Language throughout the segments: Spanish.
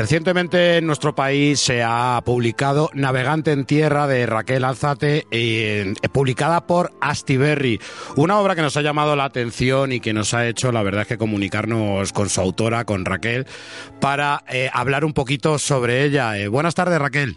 Recientemente en nuestro país se ha publicado Navegante en Tierra de Raquel Alzate, eh, publicada por Astiberri. Una obra que nos ha llamado la atención y que nos ha hecho, la verdad, es que comunicarnos con su autora, con Raquel, para eh, hablar un poquito sobre ella. Eh, buenas tardes, Raquel.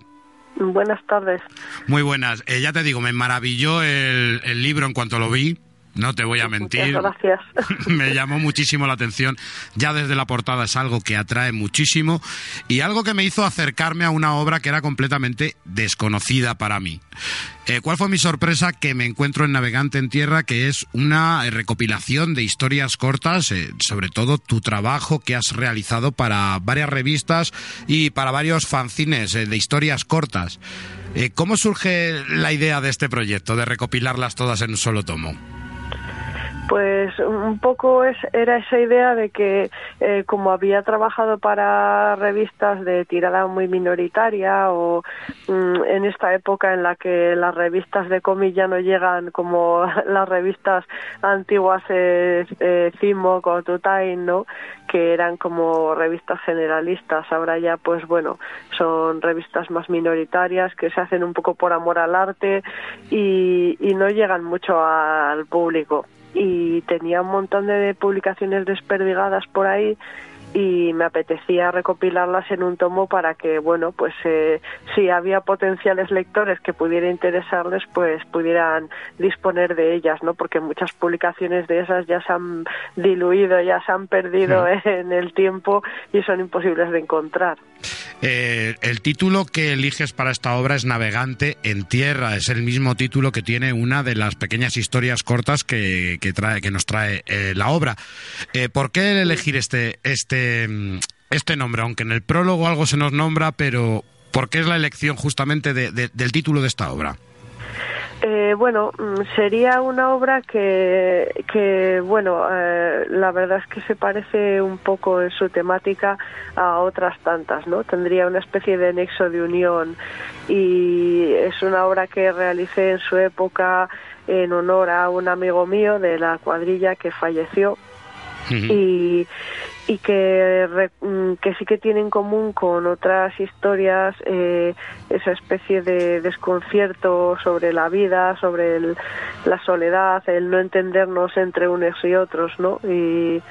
Buenas tardes. Muy buenas. ya te digo, me maravilló el, el libro en cuanto lo vi. No te voy a mentir. gracias. Me llamó muchísimo la atención. Ya desde la portada es algo que atrae muchísimo y algo que me hizo acercarme a una obra que era completamente desconocida para mí. Eh, ¿Cuál fue mi sorpresa? Que me encuentro en Navegante en Tierra, que es una recopilación de historias cortas, eh, sobre todo tu trabajo que has realizado para varias revistas y para varios fanzines eh, de historias cortas. ¿Cómo surge la idea de este proyecto, de recopilarlas todas en un solo tomo? Pues un poco es, era esa idea de que eh, como había trabajado para revistas de tirada muy minoritaria o mm, en esta época en la que las revistas de cómic ya no llegan como las revistas antiguas eh, eh, o Time, ¿no? que eran como revistas generalistas, ahora ya pues bueno, son revistas más minoritarias que se hacen un poco por amor al arte y no llegan mucho al público y tenía un montón de publicaciones desperdigadas por ahí y me apetecía recopilarlas en un tomo para que, bueno, pues eh, si había potenciales lectores que pudiera interesarles, pues pudieran disponer de ellas, ¿no? Porque muchas publicaciones de esas ya se han diluido, ya se han perdido en el tiempo y son imposibles de encontrar. Eh, el título que eliges para esta obra es Navegante en Tierra. Es el mismo título que tiene una de las pequeñas historias cortas que, trae, que nos trae eh, la obra. Eh, ¿Por qué elegir este, este, este nombre? Aunque en el prólogo algo se nos nombra, pero ¿por qué es la elección justamente del título de esta obra? Eh, bueno, mm, sería una obra que, que bueno, eh, la verdad es que se parece un poco en su temática a otras tantas, ¿no? Tendría una especie de nexo de unión y es una obra que realicé en su época en honor a un amigo mío de la cuadrilla que falleció y, y que, mm, que sí que tiene en común con otras historias eh, esa especie de desconcierto sobre la vida, sobre la soledad, el no entendernos entre unos y otros, ¿no? Y,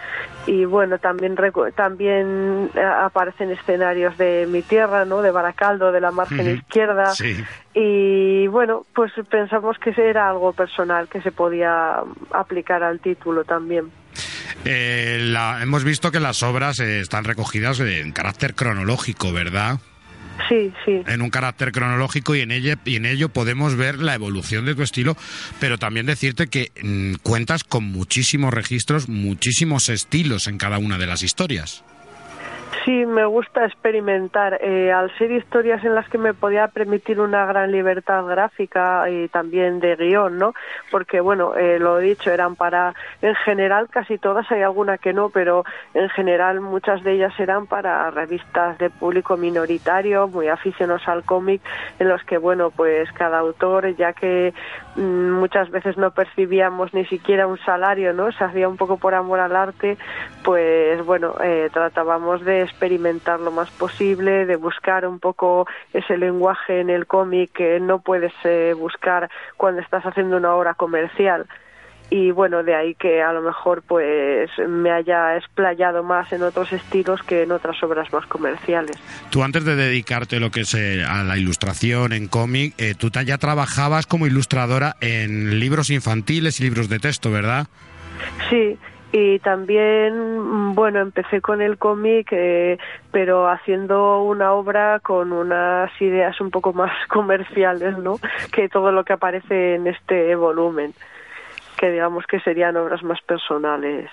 y bueno, también también aparecen escenarios de mi tierra, ¿no? De Baracaldo, de la margen izquierda. Y bueno, pues pensamos que era algo personal que se podía aplicar al título también. Eh, hemos visto que las obras eh, están recogidas en carácter cronológico, ¿verdad? Sí, sí. En un carácter cronológico y en, ella, y en ello podemos ver la evolución de tu estilo, pero también decirte que mm, cuentas con muchísimos registros, muchísimos estilos en cada una de las historias. Sí, me gusta experimentar. Eh, al ser historias en las que me podía permitir una gran libertad gráfica y también de guion, ¿no? Porque, bueno, eh, lo he dicho, eran para, en general, casi todas, hay alguna que no, pero en general muchas de ellas eran para revistas de público minoritario, muy aficionados al cómic, en los que, bueno, pues cada autor, ya que muchas veces no percibíamos ni siquiera un salario, ¿no? Se hacía un poco por amor al arte, pues, bueno, eh, tratábamos de experimentar lo más posible, de buscar un poco ese lenguaje en el cómic que no puedes eh, buscar cuando estás haciendo una obra comercial y bueno, de ahí que a lo mejor pues me haya explayado más en otros estilos que en otras obras más comerciales. Tú antes de dedicarte lo que es eh, a la ilustración en cómic, eh, tú ya trabajabas como ilustradora en libros infantiles y libros de texto, ¿verdad? Sí, y también bueno empecé con el cómic eh, pero haciendo una obra con unas ideas un poco más comerciales no que todo lo que aparece en este volumen que digamos que serían obras más personales.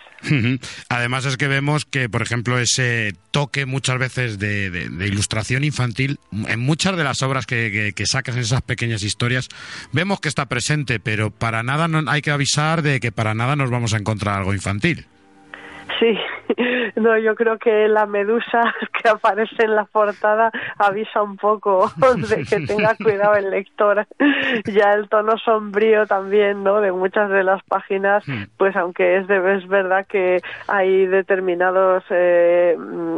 Además es que vemos que, por ejemplo, ese toque muchas veces de, ilustración infantil, en muchas de las obras que, sacas en esas pequeñas historias, vemos que está presente, pero para nada no, hay que avisar de que para nada nos vamos a encontrar algo infantil. Sí, no, yo creo que la medusa que aparece en la portada avisa un poco de que tenga cuidado el lector. Ya el tono sombrío también, ¿no? De muchas de las páginas, hmm. pues aunque es, de, es verdad que hay determinados eh,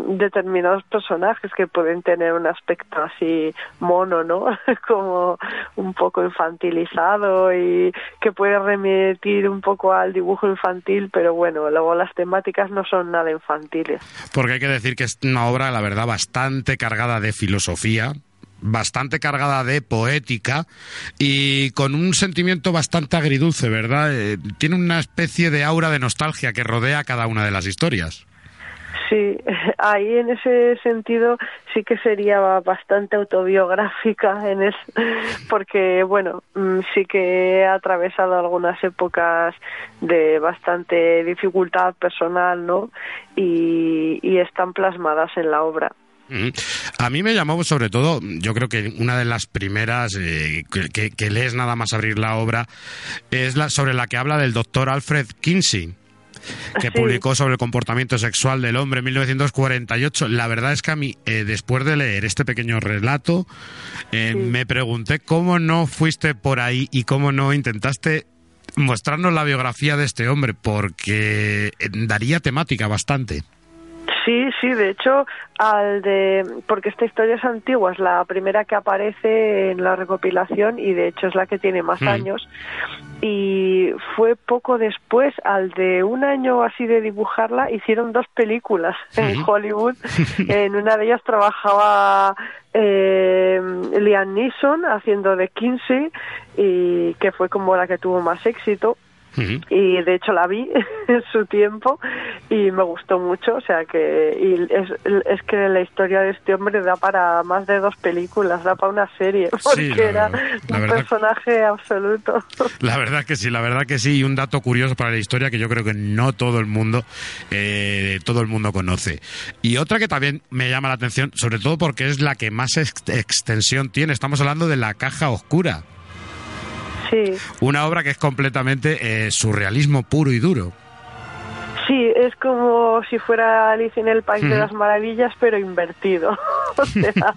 determinados personajes que pueden tener un aspecto así mono, ¿no? Como un poco infantilizado y que puede remitir un poco al dibujo infantil, pero bueno, luego las temáticas no son nada infantiles. Porque hay que decir que es una obra, la verdad, bastante cargada de filosofía, bastante cargada de poética y con un sentimiento bastante agridulce, ¿verdad? Eh, tiene una especie de aura de nostalgia que rodea cada una de las historias. Sí, ahí en ese sentido sí que sería bastante autobiográfica en es, porque bueno, mm, sí que he atravesado algunas épocas de bastante dificultad personal, ¿no? Y, están plasmadas en la obra. A mí me llamó sobre todo, yo creo que una de las primeras eh, que, que, lees nada más abrir la obra es la sobre la que habla del doctor Alfred Kinsey que publicó sobre el comportamiento sexual del hombre en 1948. La verdad es que a mí, eh, después de leer este pequeño relato, eh, me pregunté cómo no fuiste por ahí y cómo no intentaste mostrarnos la biografía de este hombre, porque eh, daría temática bastante. Sí, sí, de hecho, al de porque esta historia es antigua, es la primera que aparece en la recopilación y de hecho es la que tiene más mm. años. Y fue poco después, al de un año así de dibujarla, hicieron dos películas en Hollywood. en una de ellas trabajaba eh, Liam Neeson haciendo de Kinsey y que fue como la que tuvo más éxito y de hecho la vi en su tiempo y me gustó mucho, o sea que y es, es, que la historia de este hombre da para más de dos películas, da para una serie, porque era un personaje absoluto. La verdad que sí, la verdad que sí, y un dato curioso para la historia que yo creo que no todo el mundo, eh, todo el mundo conoce. Y otra que también me llama la atención, sobre todo porque es la que más extensión tiene, estamos hablando de la caja oscura. Una obra que es completamente eh, surrealismo puro y duro. Sí, es como si fuera Alicia en el País de las Maravillas, pero invertido. o sea,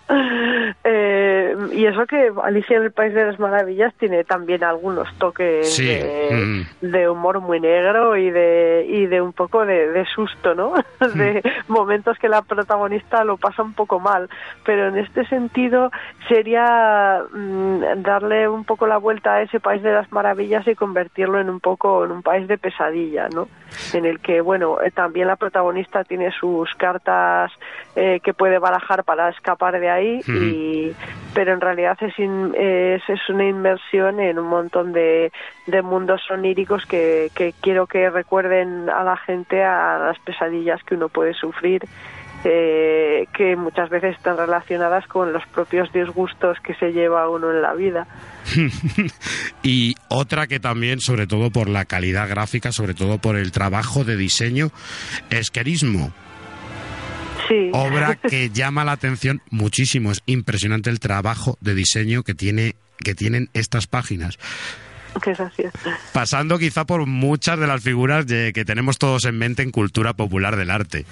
eh, y eso que Alicia en el País de las Maravillas tiene también algunos toques de, humor muy negro y de, y de un poco de, susto, ¿no? de momentos que la protagonista lo pasa un poco mal. Pero en este sentido sería mm, darle un poco la vuelta a ese País de las Maravillas y convertirlo en un poco en un país de pesadilla, ¿no? En el que bueno, eh, también la protagonista tiene sus cartas eh, que puede barajar para escapar de ahí, y, pero en realidad es, es, una inmersión en un montón de, de mundos oníricos que, que quiero que recuerden a la gente a las pesadillas que uno puede sufrir eh, que muchas veces están relacionadas con los propios disgustos que se lleva uno en la vida. y otra que también, sobre todo por la calidad gráfica, sobre todo por el trabajo de diseño, es Querismo. Sí. Obra que llama la atención muchísimo. Es impresionante el trabajo de diseño que tiene que tienen estas páginas. Gracias. Pasando quizá por muchas de las figuras que tenemos todos en mente en cultura popular del arte.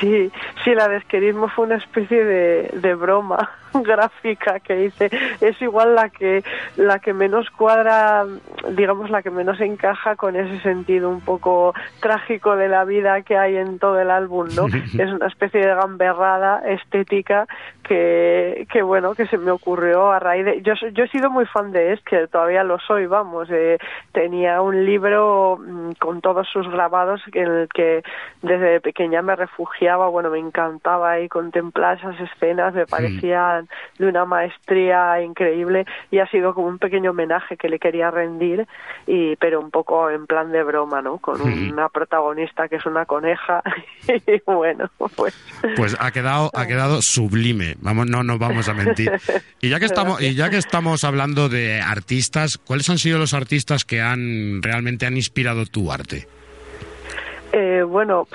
Sí, sí, la de esquerismo fue una especie de, de broma gráfica que hice. Es igual la que la que menos cuadra, digamos, la que menos encaja con ese sentido un poco trágico de la vida que hay en todo el álbum, ¿no? es una especie de gamberrada estética que, que bueno, que se me ocurrió a raíz de... Yo, yo he sido muy fan de Esquer, todavía lo soy, vamos. Eh, tenía un libro mm, con todos sus grabados en el que desde pequeña me bueno, me encantaba y contemplar esas escenas, me parecían de una maestría increíble y ha sido como un pequeño homenaje que le quería rendir, y pero un poco en plan de broma, ¿no? Con una protagonista que es una coneja y bueno, pues... Pues ha quedado, ha quedado sublime vamos, no nos vamos a mentir. Y ya que estamos, y ya que estamos hablando de artistas, ¿cuáles han sido los artistas que han realmente han inspirado tu arte? Eh, bueno,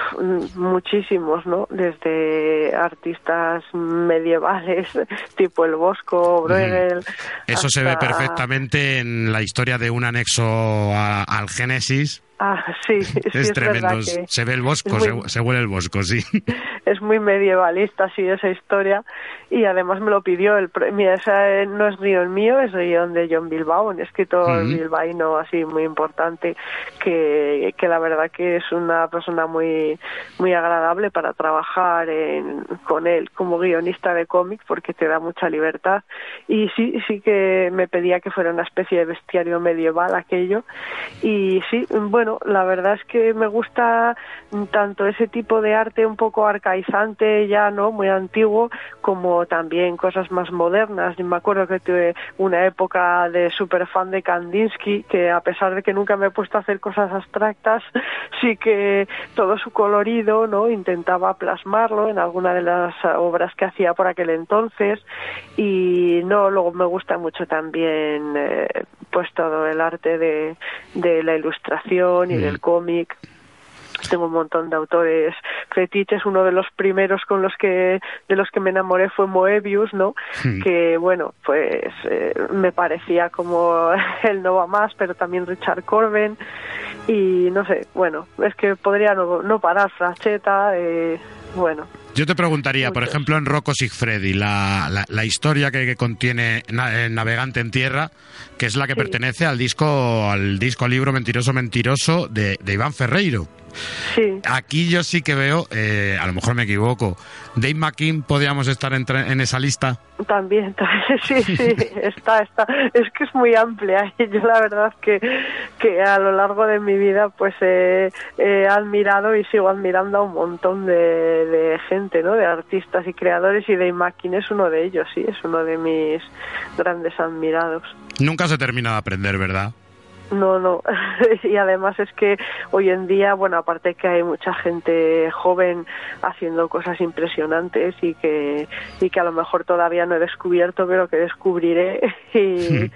muchísimos, ¿no? Desde artistas medievales, tipo el Bosco, Bruegel. Eso se ve perfectamente en la historia de un anexo al Génesis, Ah, sí, es tremendo. se ve el bosco, se, huele el bosco, sí. Es muy medievalista, sí, esa historia. Y además me lo pidió. El, mira, esa no es guion mío, es guion de John Bilbao, un escritor bilbaíno así muy importante, que, que la verdad que es una persona muy, muy agradable para trabajar con él como guionista de cómic, porque te da mucha libertad. Y sí, sí que me pedía que fuera una especie de bestiario medieval aquello. Y sí, bueno, la verdad es que me gusta tanto ese tipo de arte un poco arcaizante ya, ¿no? Muy antiguo, como también cosas más modernas. me acuerdo que tuve una época de super fan de Kandinsky, que a pesar de que nunca me he puesto a hacer cosas abstractas, sí que todo su colorido, ¿no? Intentaba plasmarlo en alguna de las obras que hacía por aquel entonces y no, luego me gusta mucho también eh, pues todo el arte de, de la ilustración y del mm. cómic tengo un montón de autores fetiches uno de los primeros con los que de los que me enamoré fue Moebius no mm. que bueno pues eh, me parecía como el no va más pero también Richard Corben y no sé bueno es que podría no, no parar Fracheta eh, bueno. Yo te preguntaría, por ejemplo, en Rocco Sigfredi, la, la, historia que, contiene Navegante en Tierra, que es la que pertenece al disco, al disco, libro Mentiroso Mentiroso de, de Iván Ferreiro. Sí. Aquí yo sí que veo, eh, a lo mejor me equivoco, Dave McKean, ¿podríamos estar en, en esa lista? También, sí, sí, está, está. Es que es muy amplia y yo la verdad que, que a lo largo de mi vida pues he, admirado y sigo admirando a un montón de, de, gente, ¿no? De artistas y creadores y Dave McKean es uno de ellos, sí, es uno de mis grandes admirados. Nunca se termina de aprender, ¿verdad? No, no. y además es que hoy en día, bueno, aparte que hay mucha gente joven haciendo cosas impresionantes y que, y que a lo mejor todavía no he descubierto, pero que descubriré. Y,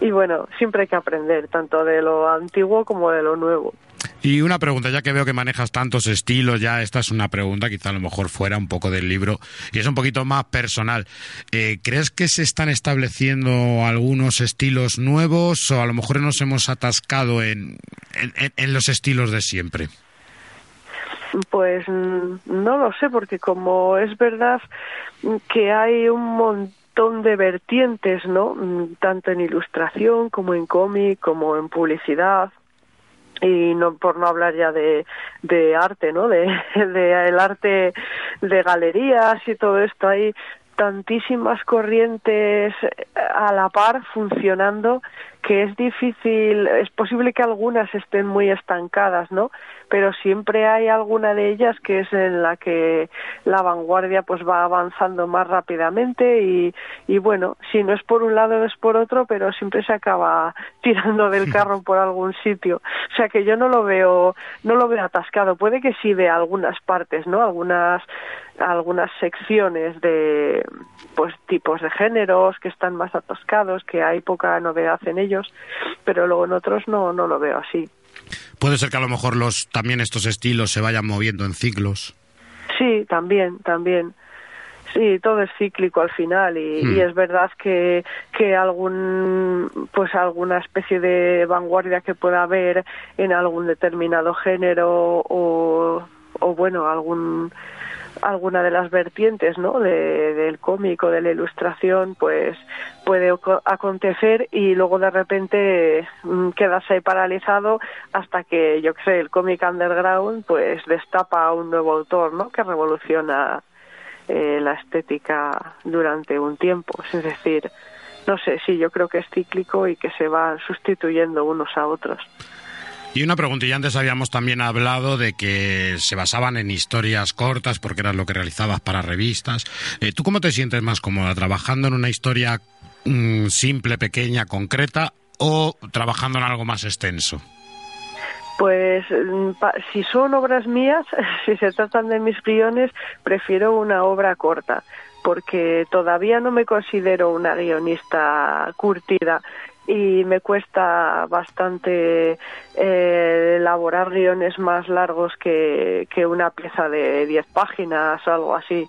y bueno, siempre hay que aprender, tanto de lo antiguo como de lo nuevo. Y una pregunta, ya que veo que manejas tantos estilos, ya esta es una pregunta, quizá a lo mejor fuera un poco del libro y es un poquito más personal. Eh, ¿Crees que se están estableciendo algunos estilos nuevos o a lo mejor nos hemos atascado en, en, los estilos de siempre? Pues mm, no lo sé, porque como es verdad que hay un montón de vertientes, ¿no? Mm, tanto en ilustración como en cómic, como en publicidad, y no por no hablar ya de, de arte, ¿no? De, de el arte de galerías y todo esto hay tantísimas corrientes a la par funcionando que es difícil, es posible que algunas estén muy estancadas, ¿no? Pero siempre hay alguna de ellas que es en la que la vanguardia pues va avanzando más rápidamente y, y bueno, si no es por un lado es por otro, pero siempre se acaba tirando del carro por algún sitio. O sea que yo no lo veo, no lo veo atascado. Puede que sí vea algunas partes, ¿no? Algunas algunas secciones de pues tipos de géneros que están más atascados, que hay poca novedad en ellos pero luego en otros no, no lo veo así. Puede ser que a lo mejor los también estos estilos se vayan moviendo en ciclos. Sí, también, también. Sí, todo es cíclico al final y, hmm. es verdad que, que algún pues alguna especie de vanguardia que pueda haber en algún determinado género o, o bueno algún alguna de las vertientes ¿no? De, del cómic o de la ilustración, pues puede acontecer y luego de repente mm, quedas ahí paralizado hasta que, yo qué sé, el cómic underground pues destapa a un nuevo autor ¿no? que revoluciona eh, la estética durante un tiempo. Es decir, no sé, sí, yo creo que es cíclico y que se va sustituyendo unos a otros. Y una preguntilla, antes habíamos también hablado de que se basaban en historias cortas porque era lo que realizabas para revistas. Eh, ¿Tú cómo te sientes más cómoda, trabajando en una historia mm, simple, pequeña, concreta o trabajando en algo más extenso? Pues mm, si son obras mías, si se tratan de mis guiones, prefiero una obra corta porque todavía no me considero una guionista curtida y me cuesta bastante eh, elaborar guiones más largos que, que una pieza de 10 páginas o algo así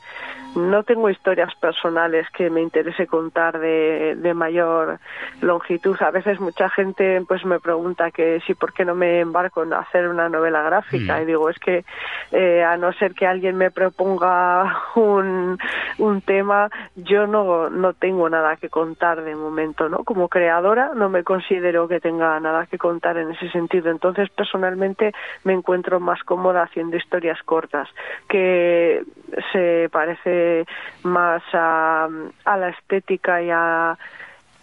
no tengo historias personales que me interese contar de, de, mayor longitud. A veces mucha gente pues me pregunta que si por qué no me embarco en hacer una novela gráfica mm. y digo es que eh, a no ser que alguien me proponga un, un tema yo no, no tengo nada que contar de momento, ¿no? Como creadora no me considero que tenga nada que contar en ese sentido. Entonces personalmente me encuentro más cómoda haciendo historias cortas que se parece más a, la estética y a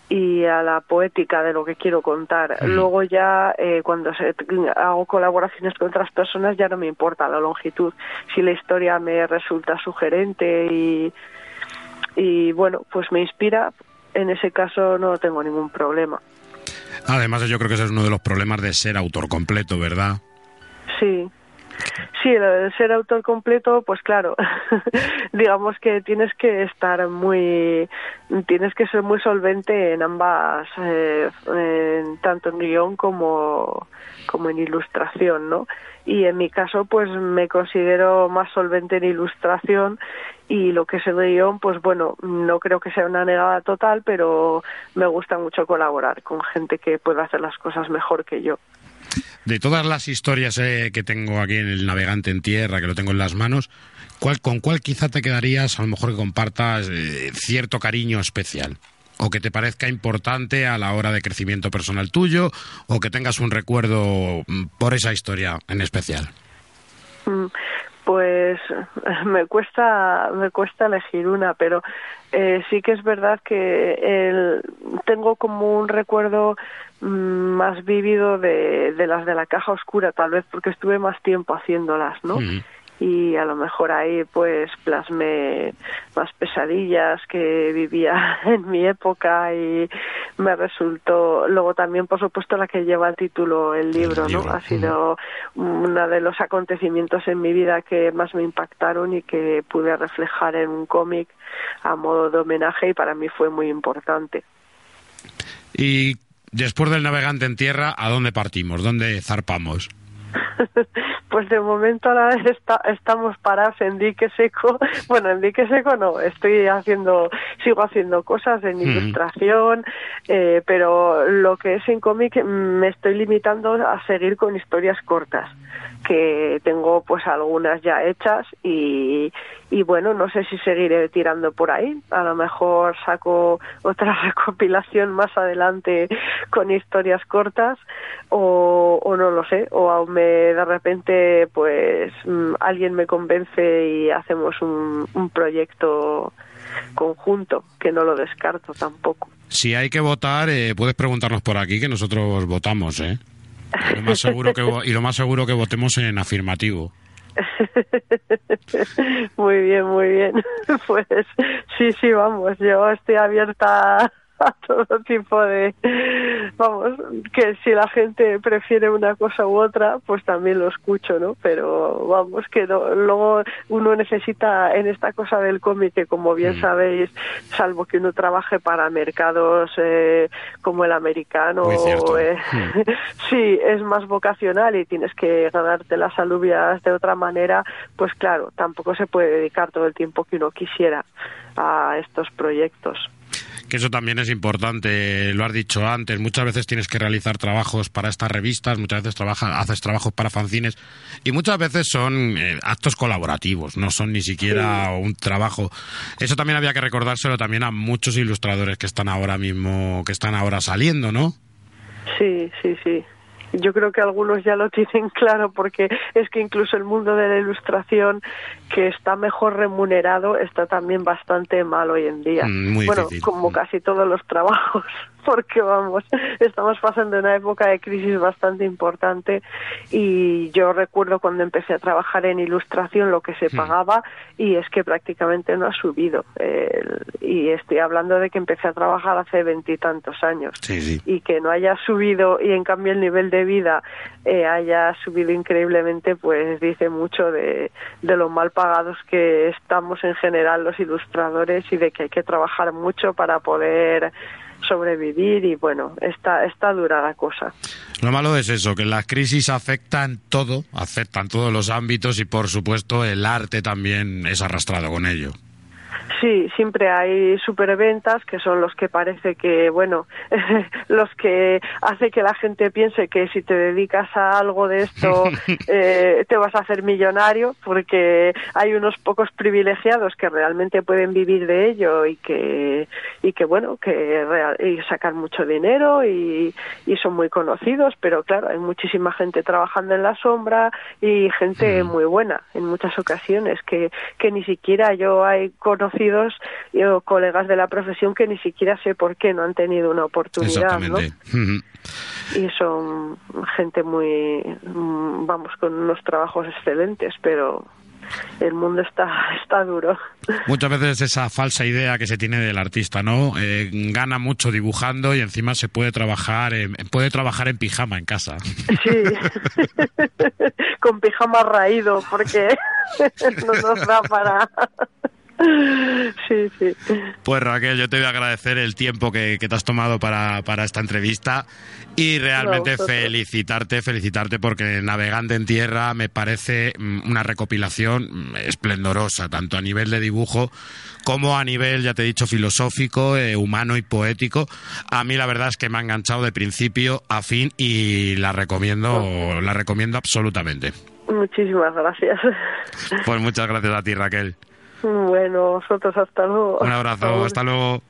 y a la poética de lo que quiero contar. Luego ya eh, cuando hago colaboraciones con otras personas ya no me importa la longitud. Si la historia me resulta sugerente y, y bueno, pues me inspira, en ese caso no tengo ningún problema. Además yo creo que ese es uno de los problemas de ser autor completo, ¿verdad? Sí, Sí, el ser autor completo, pues claro, digamos que tienes que estar muy, tienes que ser muy solvente en ambas, eh, tanto en guion como, como en ilustración, ¿no? Y en mi caso, pues me considero más solvente en ilustración y lo que es el guion, pues bueno, no creo que sea una negada total, pero me gusta mucho colaborar con gente que pueda hacer las cosas mejor que yo. De todas las historias eh, que tengo aquí en el Navegante en Tierra, que lo tengo en las manos, ¿cuál, ¿con cuál quizá te quedarías, a lo mejor que compartas eh, cierto cariño especial? O que te parezca importante a la hora de crecimiento personal tuyo, o que tengas un recuerdo mm, por esa historia en especial. Mm, pues me cuesta me cuesta elegir una pero eh, sí que es verdad que el, tengo como un recuerdo mm, más vívido de, de, las de la caja oscura tal vez porque estuve más tiempo haciéndolas no y a lo mejor ahí pues plasmé más pesadillas que vivía en mi época y me resultó luego también por supuesto la que lleva el título el libro, no ha sido uno de los acontecimientos en mi vida que más me impactaron y que pude reflejar en un cómic a modo de homenaje y para mí fue muy importante. Y después del navegante en tierra a dónde partimos dónde zarpamos pues de momento ahora está, estamos parados en dique seco. Bueno, en dique seco no, estoy haciendo, sigo haciendo cosas en ilustración, eh, pero lo que es en cómic me estoy limitando a seguir con historias cortas que tengo pues algunas ya hechas y, y bueno, no sé si seguiré tirando por ahí. A lo mejor saco otra recopilación más adelante con historias cortas o, o no lo sé, o aún me de repente pues mm, alguien me convence y hacemos un, un proyecto conjunto, que no lo descarto tampoco. Si hay que votar, eh, puedes preguntarnos por aquí que nosotros votamos, ¿eh? Lo más seguro que, y lo más seguro que votemos en afirmativo. muy bien, muy bien. Pues sí, sí, vamos, yo estoy abierta a todo tipo de vamos que si la gente prefiere una cosa u otra pues también lo escucho no pero vamos que luego uno necesita en esta cosa del cómic que como bien mm. sabéis salvo que uno trabaje para mercados eh, como el americano eh, mm. sí es más vocacional y tienes que ganarte las alubias de otra manera pues claro tampoco se puede dedicar todo el tiempo que uno quisiera a estos proyectos que eso también es importante, lo has dicho antes, muchas veces tienes que realizar trabajos para estas revistas, muchas veces trabaja, haces trabajos para fanzines y muchas veces son eh, actos colaborativos, no son ni siquiera un trabajo. Eso también había que recordárselo también a muchos ilustradores que están ahora mismo, que están ahora saliendo, ¿no? Sí, sí, sí yo creo que algunos ya lo tienen claro porque es que incluso el mundo de la ilustración que está mejor remunerado está también bastante mal hoy en día. Mm, bueno, como casi todos los trabajos porque vamos, estamos pasando una época de crisis bastante importante y yo recuerdo cuando empecé a trabajar en ilustración lo que se hmm. pagaba y es que prácticamente no ha subido. y estoy hablando de que empecé a trabajar hace veintitantos años y que no haya subido y en cambio el nivel de vida eh, haya subido increíblemente, pues dice mucho de, de lo mal pagados que estamos en general los ilustradores y de que hay que trabajar mucho para poder sobrevivir y bueno, está, está dura la cosa. Lo malo es eso, que las crisis afectan todo, afectan todos los ámbitos y por supuesto el arte también es arrastrado con ello. Sí, siempre hay superventas que son los que parece que, bueno, los que hace que la gente piense que si te dedicas a algo de esto eh, te vas a hacer millonario, porque hay unos pocos privilegiados que realmente pueden vivir de ello y que, y que bueno, que y sacan mucho dinero y, y son muy conocidos, pero claro, hay muchísima gente trabajando en la sombra y gente muy buena en muchas ocasiones que, que ni siquiera yo he conocido o colegas de la profesión que ni siquiera sé por qué no han tenido una oportunidad. ¿no? Y son gente muy, vamos, con unos trabajos excelentes, pero el mundo está, está duro. Muchas veces esa falsa idea que se tiene del artista, ¿no? Eh, gana mucho dibujando y encima se puede trabajar en, puede trabajar en pijama en casa. Sí, con pijama raído, porque no nos da para... Sí, sí. Pues Raquel, yo te voy a agradecer el tiempo que, te has tomado para, esta entrevista y realmente felicitarte, felicitarte porque Navegante en Tierra me parece mm, una recopilación mm, esplendorosa, tanto a nivel de dibujo como a nivel, ya te he dicho, filosófico, eh, humano y poético. A mí la verdad es que me ha enganchado de principio a fin y la recomiendo, la recomiendo absolutamente. Muchísimas gracias. Pues muchas gracias a ti, Raquel. Bueno, vosotros hasta luego. Un abrazo, hasta luego.